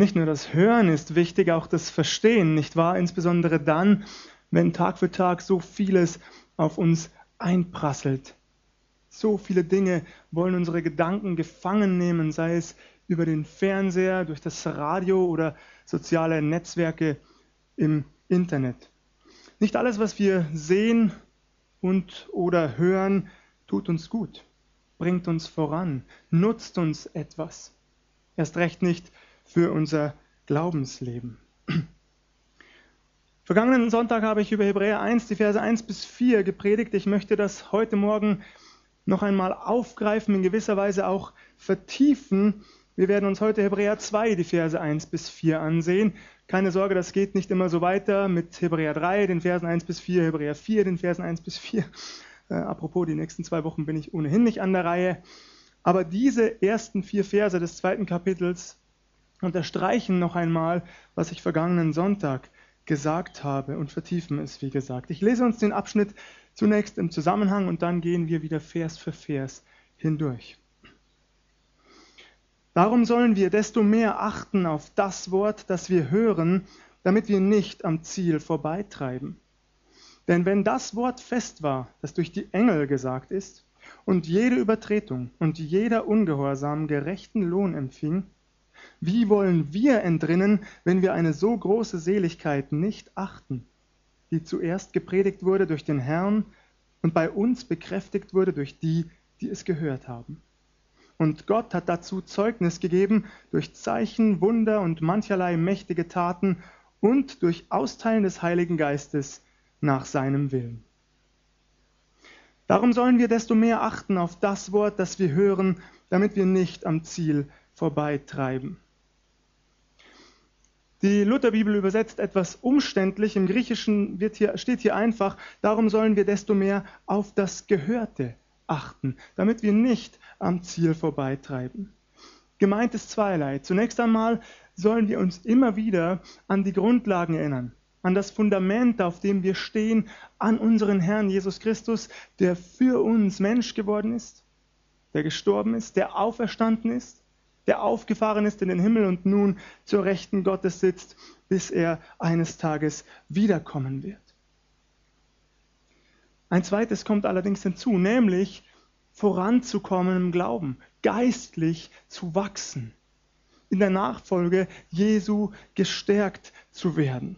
Nicht nur das Hören ist wichtig, auch das Verstehen, nicht wahr? Insbesondere dann, wenn Tag für Tag so vieles auf uns einprasselt. So viele Dinge wollen unsere Gedanken gefangen nehmen, sei es über den Fernseher, durch das Radio oder soziale Netzwerke im Internet. Nicht alles, was wir sehen und oder hören, tut uns gut, bringt uns voran, nutzt uns etwas. Erst recht nicht für unser Glaubensleben. Vergangenen Sonntag habe ich über Hebräer 1, die Verse 1 bis 4 gepredigt. Ich möchte das heute Morgen noch einmal aufgreifen, in gewisser Weise auch vertiefen. Wir werden uns heute Hebräer 2, die Verse 1 bis 4 ansehen. Keine Sorge, das geht nicht immer so weiter mit Hebräer 3, den Versen 1 bis 4, Hebräer 4, den Versen 1 bis 4. Äh, apropos, die nächsten zwei Wochen bin ich ohnehin nicht an der Reihe. Aber diese ersten vier Verse des zweiten Kapitels unterstreichen noch einmal, was ich vergangenen Sonntag gesagt habe und vertiefen es, wie gesagt. Ich lese uns den Abschnitt zunächst im Zusammenhang und dann gehen wir wieder Vers für Vers hindurch. Darum sollen wir desto mehr achten auf das Wort, das wir hören, damit wir nicht am Ziel vorbeitreiben. Denn wenn das Wort fest war, das durch die Engel gesagt ist, und jede Übertretung und jeder Ungehorsam gerechten Lohn empfing, wie wollen wir entrinnen, wenn wir eine so große Seligkeit nicht achten, die zuerst gepredigt wurde durch den Herrn und bei uns bekräftigt wurde durch die, die es gehört haben? Und Gott hat dazu Zeugnis gegeben durch Zeichen, Wunder und mancherlei mächtige Taten und durch Austeilen des Heiligen Geistes nach seinem Willen. Darum sollen wir desto mehr achten auf das Wort, das wir hören, damit wir nicht am Ziel vorbeitreiben. Die Lutherbibel übersetzt etwas umständlich. Im Griechischen hier, steht hier einfach, darum sollen wir desto mehr auf das Gehörte achten, damit wir nicht am Ziel vorbeitreiben. Gemeint ist zweierlei. Zunächst einmal sollen wir uns immer wieder an die Grundlagen erinnern, an das Fundament, auf dem wir stehen, an unseren Herrn Jesus Christus, der für uns Mensch geworden ist, der gestorben ist, der auferstanden ist der aufgefahren ist in den Himmel und nun zur Rechten Gottes sitzt, bis er eines Tages wiederkommen wird. Ein zweites kommt allerdings hinzu, nämlich voranzukommen im Glauben, geistlich zu wachsen, in der Nachfolge Jesu gestärkt zu werden.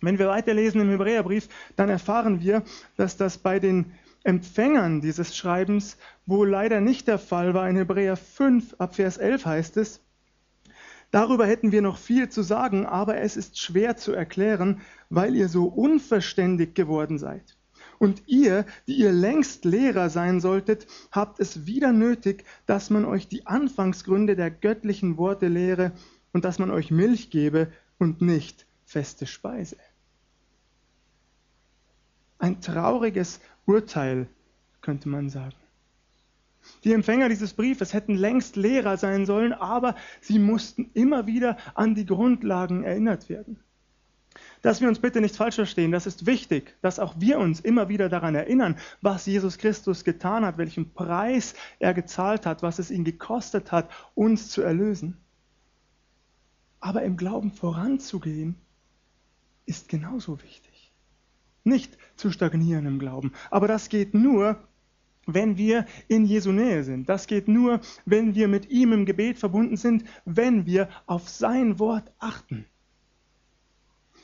Wenn wir weiterlesen im Hebräerbrief, dann erfahren wir, dass das bei den Empfängern dieses Schreibens wohl leider nicht der Fall war. In Hebräer 5 ab Vers 11 heißt es, Darüber hätten wir noch viel zu sagen, aber es ist schwer zu erklären, weil ihr so unverständig geworden seid. Und ihr, die ihr längst Lehrer sein solltet, habt es wieder nötig, dass man euch die Anfangsgründe der göttlichen Worte lehre und dass man euch Milch gebe und nicht feste Speise. Ein trauriges Urteil, könnte man sagen. Die Empfänger dieses Briefes hätten längst Lehrer sein sollen, aber sie mussten immer wieder an die Grundlagen erinnert werden. Dass wir uns bitte nicht falsch verstehen, das ist wichtig, dass auch wir uns immer wieder daran erinnern, was Jesus Christus getan hat, welchen Preis er gezahlt hat, was es ihn gekostet hat, uns zu erlösen. Aber im Glauben voranzugehen, ist genauso wichtig nicht zu stagnieren im Glauben. Aber das geht nur, wenn wir in Jesu Nähe sind. Das geht nur, wenn wir mit ihm im Gebet verbunden sind, wenn wir auf sein Wort achten.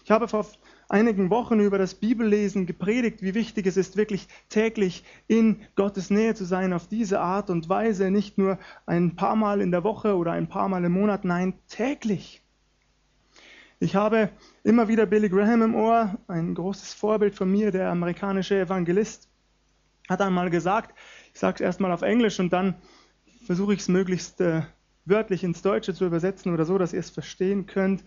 Ich habe vor einigen Wochen über das Bibellesen gepredigt, wie wichtig es ist, wirklich täglich in Gottes Nähe zu sein, auf diese Art und Weise, nicht nur ein paar Mal in der Woche oder ein paar Mal im Monat, nein, täglich. Ich habe immer wieder Billy Graham im Ohr, ein großes Vorbild von mir, der amerikanische Evangelist, hat einmal gesagt, ich sage es erstmal auf Englisch und dann versuche ich es möglichst äh, wörtlich ins Deutsche zu übersetzen oder so, dass ihr es verstehen könnt.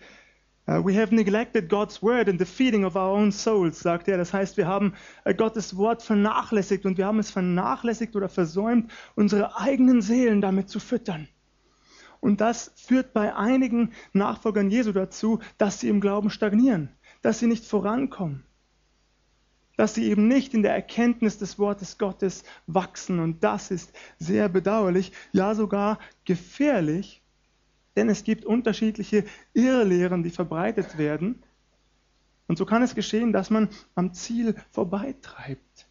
Uh, we have neglected God's word in the feeding of our own souls, sagt er. Das heißt, wir haben uh, Gottes Wort vernachlässigt und wir haben es vernachlässigt oder versäumt, unsere eigenen Seelen damit zu füttern. Und das führt bei einigen Nachfolgern Jesu dazu, dass sie im Glauben stagnieren, dass sie nicht vorankommen, dass sie eben nicht in der Erkenntnis des Wortes Gottes wachsen. Und das ist sehr bedauerlich, ja sogar gefährlich, Denn es gibt unterschiedliche Irrlehren, die verbreitet werden. Und so kann es geschehen, dass man am Ziel vorbeitreibt.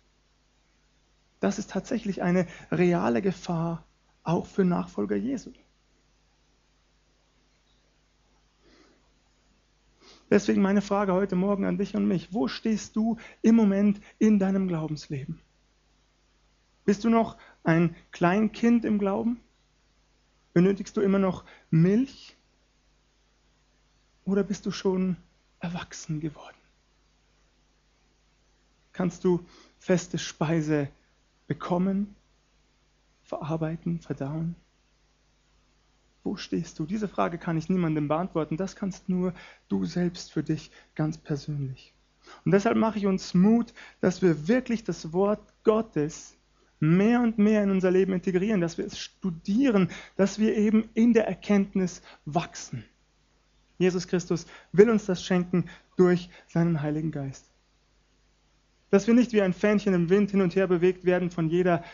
Das ist tatsächlich eine reale Gefahr, auch für Nachfolger Jesu. Deswegen meine Frage heute Morgen an dich und mich. Wo stehst du im Moment in deinem Glaubensleben? Bist du noch ein Kleinkind im Glauben? Benötigst du immer noch Milch? Oder bist du schon erwachsen geworden? Kannst du feste Speise bekommen, verarbeiten, verdauen? Wo stehst du? Diese Frage kann ich niemandem beantworten. Das kannst nur du selbst für dich ganz persönlich. Und deshalb mache ich uns Mut, dass wir wirklich das Wort Gottes mehr und mehr in unser Leben integrieren, dass wir es studieren, dass wir eben in der Erkenntnis wachsen. Jesus Christus will uns das schenken durch seinen Heiligen Geist. Dass wir nicht wie ein Fähnchen im Wind hin und her bewegt werden von jeder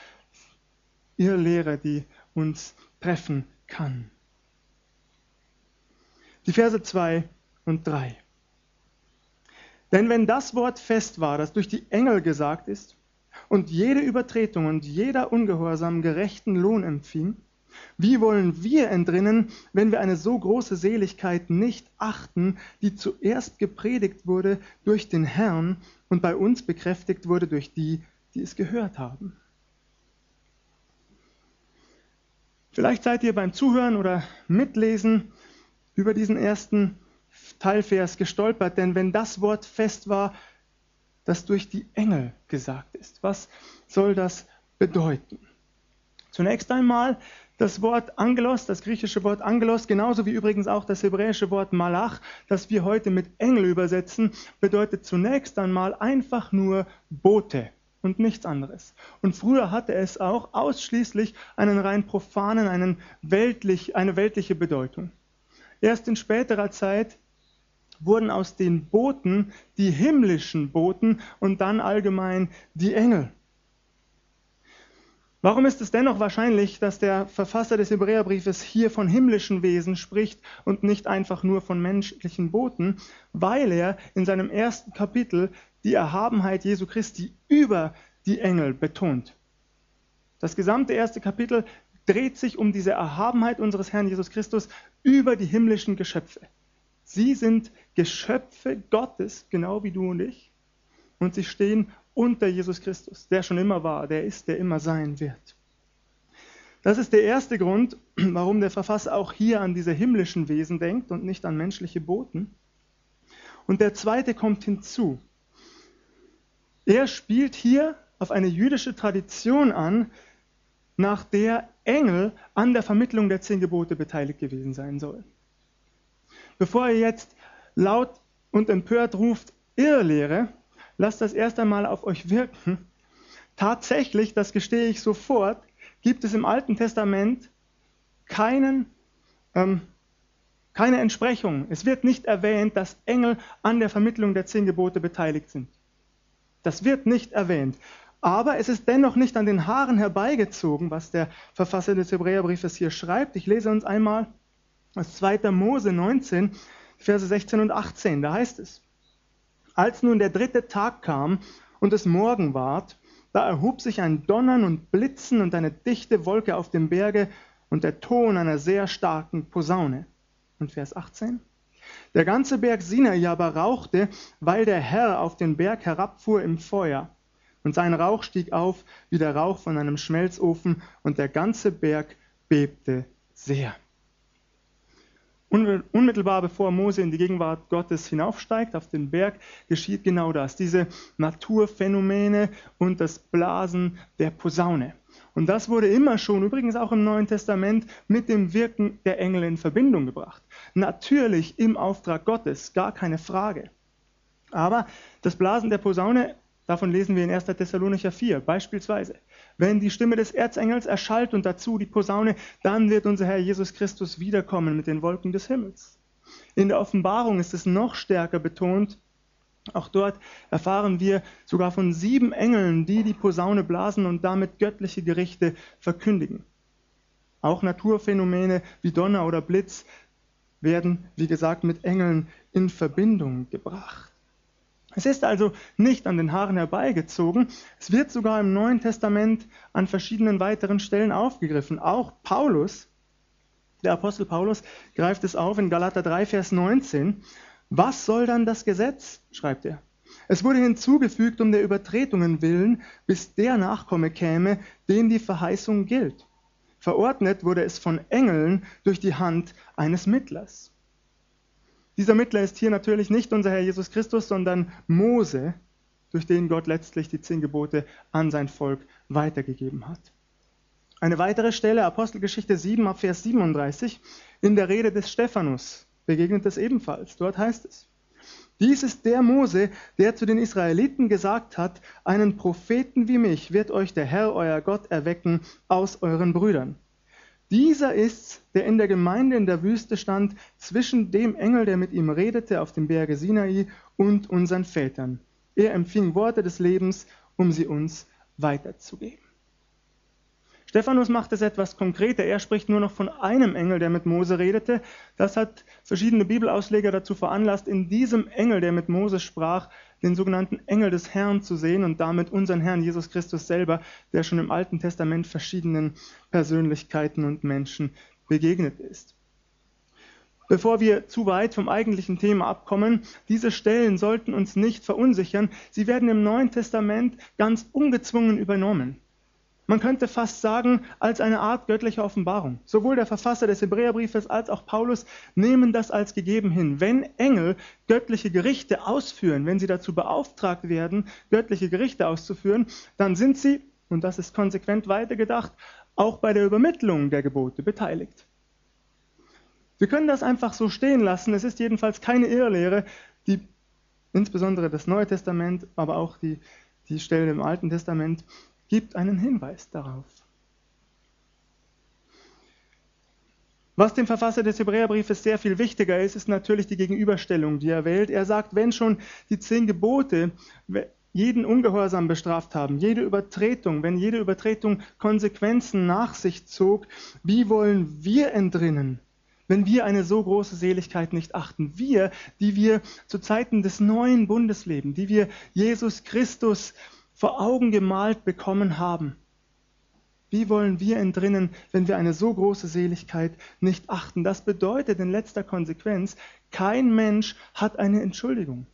Irrlehre, die uns treffen kann. Die Verse 2 und 3. Denn wenn das Wort fest war, das durch die Engel gesagt ist, und jede Übertretung und jeder Ungehorsam gerechten Lohn empfing, wie wollen wir entrinnen, wenn wir eine so große Seligkeit nicht achten, die zuerst gepredigt wurde durch den Herrn und bei uns bekräftigt wurde durch die, die es gehört haben? Vielleicht seid ihr beim Zuhören oder Mitlesen über diesen ersten Teilvers gestolpert, denn wenn das Wort fest war, das durch die Engel gesagt ist, was soll das bedeuten? Zunächst einmal das Wort Angelos, das griechische Wort Angelos, genauso wie übrigens auch das hebräische Wort Malach, das wir heute mit Engel übersetzen, bedeutet zunächst einmal einfach nur Bote und nichts anderes. Und früher hatte es auch ausschließlich einen rein profanen, einen weltlich, eine weltliche Bedeutung. Erst in späterer Zeit wurden aus den Boten die himmlischen Boten und dann allgemein die Engel. Warum ist es dennoch wahrscheinlich, dass der Verfasser des Hebräerbriefes hier von himmlischen Wesen spricht und nicht einfach nur von menschlichen Boten? Weil er in seinem ersten Kapitel die Erhabenheit Jesu Christi über die Engel betont. Das gesamte erste Kapitel dreht sich um diese Erhabenheit unseres Herrn Jesus Christus über die himmlischen Geschöpfe. Sie sind Geschöpfe Gottes, genau wie du und ich. Und sie stehen unter Jesus Christus, der schon immer war, der ist, der immer sein wird. Das ist der erste Grund, warum der Verfasser auch hier an diese himmlischen Wesen denkt und nicht an menschliche Boten. Und der zweite kommt hinzu. Er spielt hier auf eine jüdische Tradition an, nach der Engel an der Vermittlung der zehn Gebote beteiligt gewesen sein sollen. Bevor ihr jetzt laut und empört ruft, Irrlehre, lasst das erst einmal auf euch wirken. Tatsächlich, das gestehe ich sofort, gibt es im Alten Testament keinen, ähm, keine Entsprechung. Es wird nicht erwähnt, dass Engel an der Vermittlung der zehn Gebote beteiligt sind. Das wird nicht erwähnt. Aber es ist dennoch nicht an den Haaren herbeigezogen, was der Verfasser des Hebräerbriefes hier schreibt. Ich lese uns einmal aus 2. Mose 19, Verse 16 und 18. Da heißt es, als nun der dritte Tag kam und es Morgen ward, da erhob sich ein Donnern und Blitzen und eine dichte Wolke auf dem Berge und der Ton einer sehr starken Posaune. Und Vers 18. Der ganze Berg Sinai aber rauchte, weil der Herr auf den Berg herabfuhr im Feuer. Und sein Rauch stieg auf wie der Rauch von einem Schmelzofen, und der ganze Berg bebte sehr. Unmittelbar bevor Mose in die Gegenwart Gottes hinaufsteigt auf den Berg, geschieht genau das, diese Naturphänomene und das Blasen der Posaune. Und das wurde immer schon, übrigens auch im Neuen Testament, mit dem Wirken der Engel in Verbindung gebracht. Natürlich im Auftrag Gottes, gar keine Frage. Aber das Blasen der Posaune Davon lesen wir in 1. Thessalonicher 4 beispielsweise. Wenn die Stimme des Erzengels erschallt und dazu die Posaune, dann wird unser Herr Jesus Christus wiederkommen mit den Wolken des Himmels. In der Offenbarung ist es noch stärker betont. Auch dort erfahren wir sogar von sieben Engeln, die die Posaune blasen und damit göttliche Gerichte verkündigen. Auch Naturphänomene wie Donner oder Blitz werden, wie gesagt, mit Engeln in Verbindung gebracht. Es ist also nicht an den Haaren herbeigezogen. Es wird sogar im Neuen Testament an verschiedenen weiteren Stellen aufgegriffen. Auch Paulus, der Apostel Paulus, greift es auf in Galater 3, Vers 19. Was soll dann das Gesetz? schreibt er. Es wurde hinzugefügt um der Übertretungen willen, bis der Nachkomme käme, dem die Verheißung gilt. Verordnet wurde es von Engeln durch die Hand eines Mittlers. Dieser Mittler ist hier natürlich nicht unser Herr Jesus Christus, sondern Mose, durch den Gott letztlich die zehn Gebote an sein Volk weitergegeben hat. Eine weitere Stelle, Apostelgeschichte 7 ab Vers 37, in der Rede des Stephanus begegnet es ebenfalls. Dort heißt es, dies ist der Mose, der zu den Israeliten gesagt hat, einen Propheten wie mich wird euch der Herr euer Gott erwecken aus euren Brüdern. Dieser ist's, der in der Gemeinde in der Wüste stand, zwischen dem Engel, der mit ihm redete auf dem Berge Sinai, und unseren Vätern. Er empfing Worte des Lebens, um sie uns weiterzugeben. Stephanus macht es etwas konkreter. Er spricht nur noch von einem Engel, der mit Mose redete. Das hat verschiedene Bibelausleger dazu veranlasst, in diesem Engel, der mit Mose sprach, den sogenannten Engel des Herrn zu sehen und damit unseren Herrn Jesus Christus selber, der schon im Alten Testament verschiedenen Persönlichkeiten und Menschen begegnet ist. Bevor wir zu weit vom eigentlichen Thema abkommen, diese Stellen sollten uns nicht verunsichern. Sie werden im Neuen Testament ganz ungezwungen übernommen. Man könnte fast sagen, als eine Art göttliche Offenbarung. Sowohl der Verfasser des Hebräerbriefes als auch Paulus nehmen das als gegeben hin. Wenn Engel göttliche Gerichte ausführen, wenn sie dazu beauftragt werden, göttliche Gerichte auszuführen, dann sind sie, und das ist konsequent weitergedacht, auch bei der Übermittlung der Gebote beteiligt. Wir können das einfach so stehen lassen. Es ist jedenfalls keine Irrlehre, die insbesondere das Neue Testament, aber auch die, die Stellen im Alten Testament gibt einen Hinweis darauf. Was dem Verfasser des Hebräerbriefes sehr viel wichtiger ist, ist natürlich die Gegenüberstellung, die er wählt. Er sagt, wenn schon die zehn Gebote jeden Ungehorsam bestraft haben, jede Übertretung, wenn jede Übertretung Konsequenzen nach sich zog, wie wollen wir entrinnen, wenn wir eine so große Seligkeit nicht achten? Wir, die wir zu Zeiten des neuen Bundes leben, die wir Jesus Christus vor Augen gemalt bekommen haben. Wie wollen wir entrinnen, wenn wir eine so große Seligkeit nicht achten? Das bedeutet in letzter Konsequenz, kein Mensch hat eine Entschuldigung.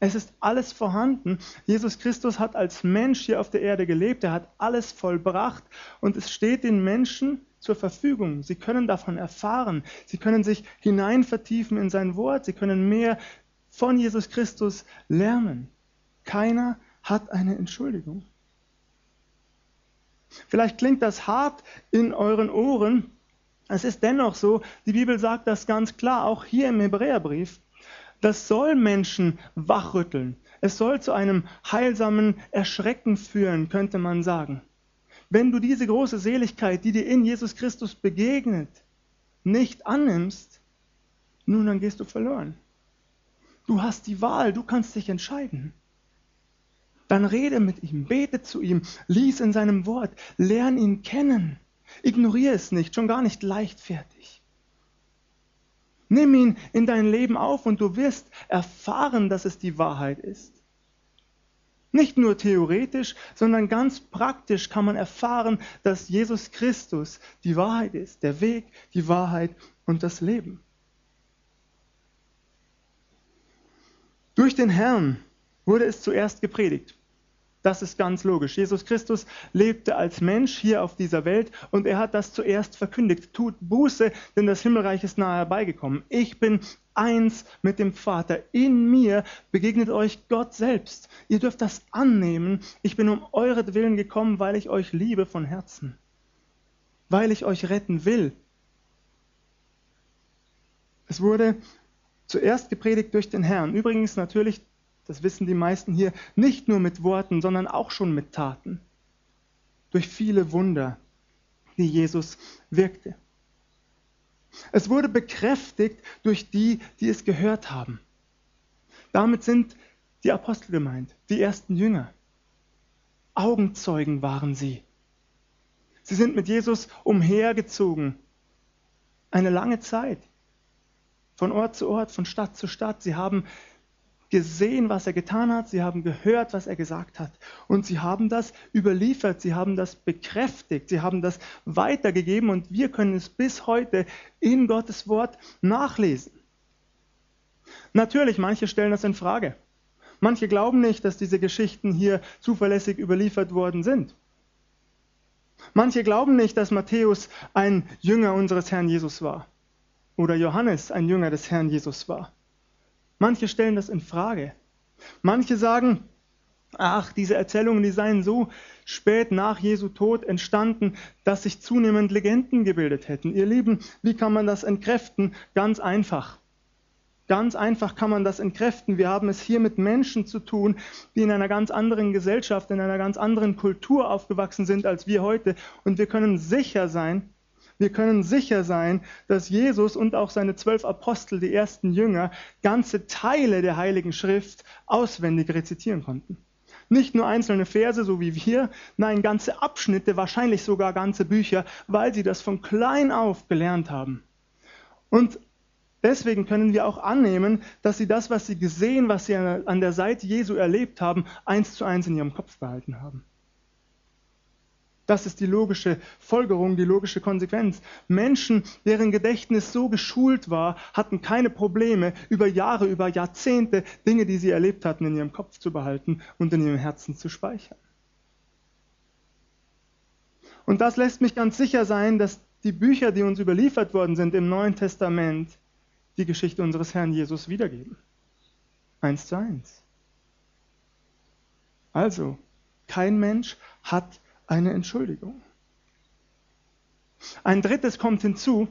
Es ist alles vorhanden. Jesus Christus hat als Mensch hier auf der Erde gelebt. Er hat alles vollbracht und es steht den Menschen zur Verfügung. Sie können davon erfahren. Sie können sich hinein vertiefen in sein Wort. Sie können mehr von Jesus Christus lernen. Keiner hat eine Entschuldigung. Vielleicht klingt das hart in euren Ohren. Es ist dennoch so, die Bibel sagt das ganz klar, auch hier im Hebräerbrief. Das soll Menschen wachrütteln. Es soll zu einem heilsamen Erschrecken führen, könnte man sagen. Wenn du diese große Seligkeit, die dir in Jesus Christus begegnet, nicht annimmst, nun dann gehst du verloren. Du hast die Wahl, du kannst dich entscheiden dann rede mit ihm, bete zu ihm, lies in seinem Wort, lern ihn kennen. Ignoriere es nicht, schon gar nicht leichtfertig. Nimm ihn in dein Leben auf und du wirst erfahren, dass es die Wahrheit ist. Nicht nur theoretisch, sondern ganz praktisch kann man erfahren, dass Jesus Christus die Wahrheit ist, der Weg, die Wahrheit und das Leben. Durch den Herrn wurde es zuerst gepredigt. Das ist ganz logisch. Jesus Christus lebte als Mensch hier auf dieser Welt und er hat das zuerst verkündigt. Tut Buße, denn das Himmelreich ist nahe herbeigekommen. Ich bin eins mit dem Vater. In mir begegnet euch Gott selbst. Ihr dürft das annehmen. Ich bin um euretwillen gekommen, weil ich euch liebe von Herzen. Weil ich euch retten will. Es wurde zuerst gepredigt durch den Herrn. Übrigens natürlich das wissen die meisten hier, nicht nur mit Worten, sondern auch schon mit Taten. Durch viele Wunder, die Jesus wirkte. Es wurde bekräftigt durch die, die es gehört haben. Damit sind die Apostel gemeint, die ersten Jünger. Augenzeugen waren sie. Sie sind mit Jesus umhergezogen. Eine lange Zeit. von Ort zu Ort, von Stadt zu Stadt. Sie haben gesehen, was er getan hat, sie haben gehört, was er gesagt hat. Und sie haben das überliefert, sie haben das bekräftigt, sie haben das weitergegeben und wir können es bis heute in Gottes Wort nachlesen. Natürlich, manche stellen das in Frage. Manche glauben nicht, dass diese Geschichten hier zuverlässig überliefert worden sind. Manche glauben nicht, dass Matthäus ein Jünger unseres Herrn Jesus war oder Johannes ein Jünger des Herrn Jesus war. Manche stellen das in Frage. Manche sagen, ach, diese Erzählungen, die seien so spät nach Jesu Tod entstanden, dass sich zunehmend Legenden gebildet hätten. Ihr Lieben, wie kann man das entkräften? Ganz einfach. Ganz einfach kann man das entkräften. Wir haben es hier mit Menschen zu tun, die in einer ganz anderen Gesellschaft, in einer ganz anderen Kultur aufgewachsen sind als wir heute. Und wir können sicher sein, wir können sicher sein, dass Jesus und auch seine zwölf Apostel, die ersten Jünger, ganze Teile der Heiligen Schrift auswendig rezitieren konnten. Nicht nur einzelne Verse, so wie wir, nein, ganze Abschnitte, wahrscheinlich sogar ganze Bücher, weil sie das von klein auf gelernt haben. Und deswegen können wir auch annehmen, dass sie das, was sie gesehen, was sie an der Seite Jesu erlebt haben, eins zu eins in ihrem Kopf behalten haben. Das ist die logische Folgerung, die logische Konsequenz. Menschen, deren Gedächtnis so geschult war, hatten keine Probleme, über Jahre, über Jahrzehnte Dinge, die sie erlebt hatten, in ihrem Kopf zu behalten und in ihrem Herzen zu speichern. Und das lässt mich ganz sicher sein, dass die Bücher, die uns überliefert worden sind im Neuen Testament, die Geschichte unseres Herrn Jesus wiedergeben. Eins zu eins. Also, kein Mensch hat eine Entschuldigung. Ein drittes kommt hinzu,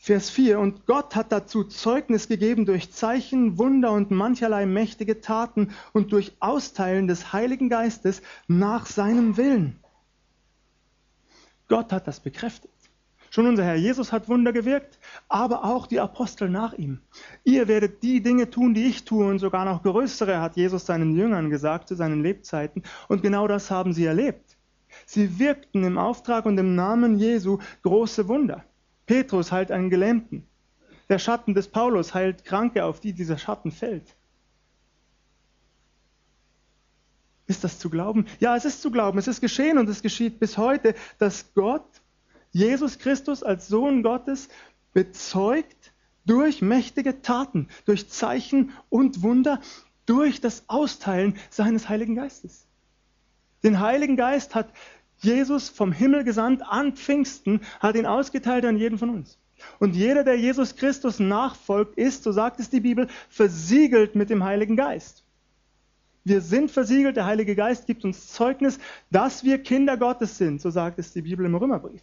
Vers 4, und Gott hat dazu Zeugnis gegeben durch Zeichen, Wunder und mancherlei mächtige Taten und durch Austeilen des Heiligen Geistes nach seinem Willen. Gott hat das bekräftigt. Schon unser Herr Jesus hat Wunder gewirkt, aber auch die Apostel nach ihm. Ihr werdet die Dinge tun, die ich tue und sogar noch größere, hat Jesus seinen Jüngern gesagt zu seinen Lebzeiten. Und genau das haben sie erlebt. Sie wirkten im Auftrag und im Namen Jesu große Wunder. Petrus heilt einen Gelähmten. Der Schatten des Paulus heilt Kranke, auf die dieser Schatten fällt. Ist das zu glauben? Ja, es ist zu glauben. Es ist geschehen und es geschieht bis heute, dass Gott Jesus Christus als Sohn Gottes bezeugt durch mächtige Taten, durch Zeichen und Wunder, durch das Austeilen seines Heiligen Geistes. Den Heiligen Geist hat Jesus vom Himmel gesandt an Pfingsten, hat ihn ausgeteilt an jeden von uns. Und jeder, der Jesus Christus nachfolgt, ist, so sagt es die Bibel, versiegelt mit dem Heiligen Geist. Wir sind versiegelt, der Heilige Geist gibt uns Zeugnis, dass wir Kinder Gottes sind, so sagt es die Bibel im Römerbrief.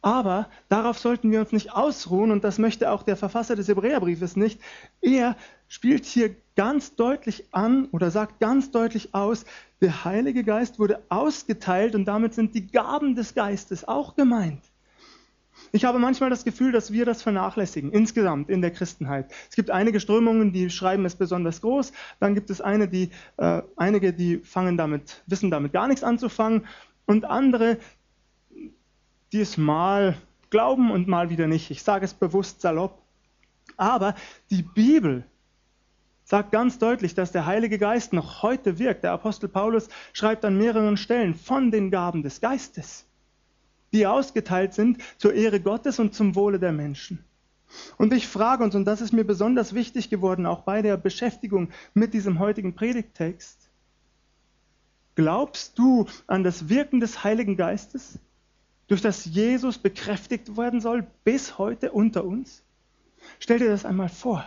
Aber darauf sollten wir uns nicht ausruhen und das möchte auch der Verfasser des Hebräerbriefes nicht. Er spielt hier ganz deutlich an oder sagt ganz deutlich aus, der Heilige Geist wurde ausgeteilt und damit sind die Gaben des Geistes auch gemeint. Ich habe manchmal das Gefühl, dass wir das vernachlässigen, insgesamt in der Christenheit. Es gibt einige Strömungen, die schreiben es besonders groß, dann gibt es eine, die, äh, einige, die fangen damit, wissen damit gar nichts anzufangen und andere, die es mal glauben und mal wieder nicht. Ich sage es bewusst salopp. Aber die Bibel sagt ganz deutlich, dass der Heilige Geist noch heute wirkt. Der Apostel Paulus schreibt an mehreren Stellen von den Gaben des Geistes, die ausgeteilt sind zur Ehre Gottes und zum Wohle der Menschen. Und ich frage uns, und das ist mir besonders wichtig geworden, auch bei der Beschäftigung mit diesem heutigen Predigtext, glaubst du an das Wirken des Heiligen Geistes? Durch das Jesus bekräftigt werden soll, bis heute unter uns? Stell dir das einmal vor.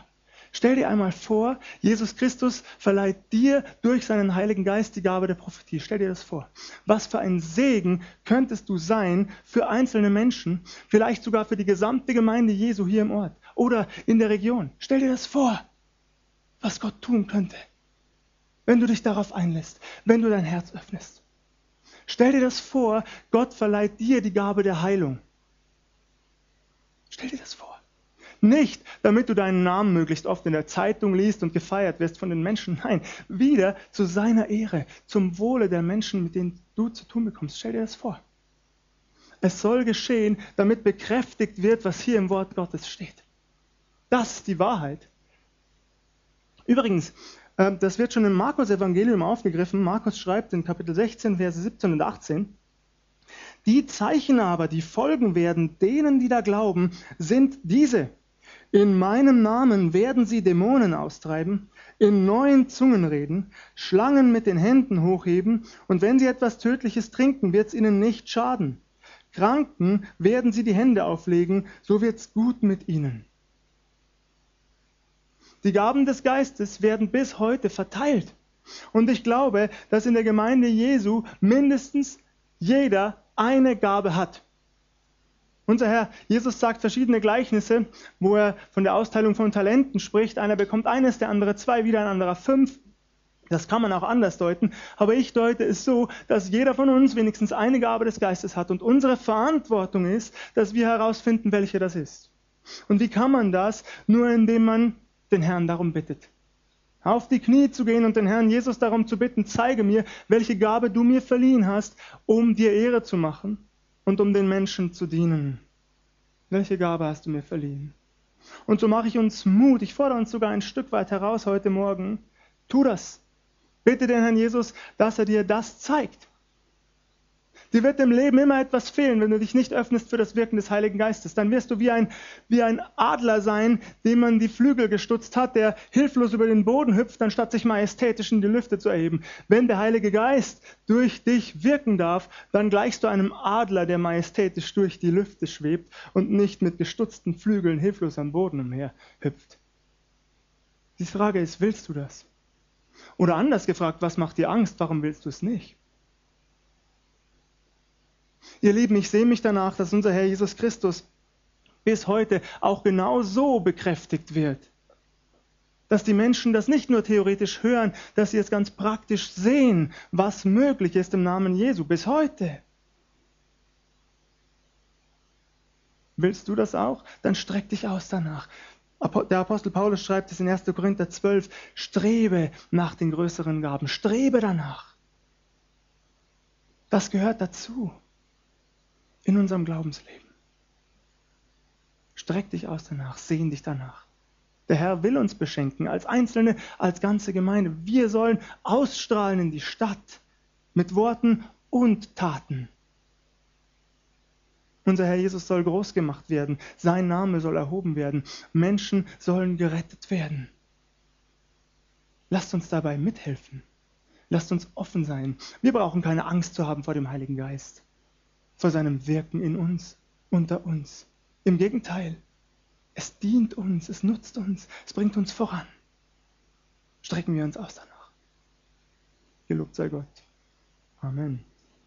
Stell dir einmal vor, Jesus Christus verleiht dir durch seinen Heiligen Geist die Gabe der Prophetie. Stell dir das vor. Was für ein Segen könntest du sein für einzelne Menschen, vielleicht sogar für die gesamte Gemeinde Jesu hier im Ort oder in der Region. Stell dir das vor, was Gott tun könnte, wenn du dich darauf einlässt, wenn du dein Herz öffnest. Stell dir das vor, Gott verleiht dir die Gabe der Heilung. Stell dir das vor. Nicht, damit du deinen Namen möglichst oft in der Zeitung liest und gefeiert wirst von den Menschen. Nein, wieder zu seiner Ehre, zum Wohle der Menschen, mit denen du zu tun bekommst. Stell dir das vor. Es soll geschehen, damit bekräftigt wird, was hier im Wort Gottes steht. Das ist die Wahrheit. Übrigens, das wird schon im Markus-Evangelium aufgegriffen. Markus schreibt in Kapitel 16, Verse 17 und 18. Die Zeichen aber, die folgen werden denen, die da glauben, sind diese. In meinem Namen werden sie Dämonen austreiben, in neuen Zungen reden, Schlangen mit den Händen hochheben, und wenn sie etwas Tödliches trinken, wird es ihnen nicht schaden. Kranken werden sie die Hände auflegen, so wird's gut mit ihnen. Die Gaben des Geistes werden bis heute verteilt. Und ich glaube, dass in der Gemeinde Jesu mindestens jeder eine Gabe hat. Unser Herr Jesus sagt verschiedene Gleichnisse, wo er von der Austeilung von Talenten spricht. Einer bekommt eines, der andere zwei, wieder ein anderer fünf. Das kann man auch anders deuten, aber ich deute es so, dass jeder von uns wenigstens eine Gabe des Geistes hat und unsere Verantwortung ist, dass wir herausfinden, welche das ist. Und wie kann man das? Nur indem man den Herrn darum bittet. Auf die Knie zu gehen und den Herrn Jesus darum zu bitten, zeige mir, welche Gabe du mir verliehen hast, um dir Ehre zu machen und um den Menschen zu dienen. Welche Gabe hast du mir verliehen? Und so mache ich uns Mut, ich fordere uns sogar ein Stück weit heraus heute Morgen. Tu das. Bitte den Herrn Jesus, dass er dir das zeigt. Dir wird im Leben immer etwas fehlen, wenn du dich nicht öffnest für das Wirken des Heiligen Geistes. Dann wirst du wie ein, wie ein Adler sein, dem man die Flügel gestutzt hat, der hilflos über den Boden hüpft, anstatt sich majestätisch in die Lüfte zu erheben. Wenn der Heilige Geist durch dich wirken darf, dann gleichst du einem Adler, der majestätisch durch die Lüfte schwebt und nicht mit gestutzten Flügeln hilflos am Boden umherhüpft. Die Frage ist, willst du das? Oder anders gefragt, was macht dir Angst? Warum willst du es nicht? Ihr Lieben, ich sehe mich danach, dass unser Herr Jesus Christus bis heute auch genau so bekräftigt wird. Dass die Menschen das nicht nur theoretisch hören, dass sie es ganz praktisch sehen, was möglich ist im Namen Jesu bis heute. Willst du das auch? Dann streck dich aus danach. Der Apostel Paulus schreibt es in 1. Korinther 12, strebe nach den größeren Gaben, strebe danach. Das gehört dazu in unserem Glaubensleben. Streck dich aus danach, sehn dich danach. Der Herr will uns beschenken, als Einzelne, als ganze Gemeinde. Wir sollen ausstrahlen in die Stadt mit Worten und Taten. Unser Herr Jesus soll groß gemacht werden, sein Name soll erhoben werden, Menschen sollen gerettet werden. Lasst uns dabei mithelfen. Lasst uns offen sein. Wir brauchen keine Angst zu haben vor dem Heiligen Geist vor seinem Wirken in uns, unter uns. Im Gegenteil, es dient uns, es nutzt uns, es bringt uns voran. Strecken wir uns aus danach. Gelobt sei Gott. Amen.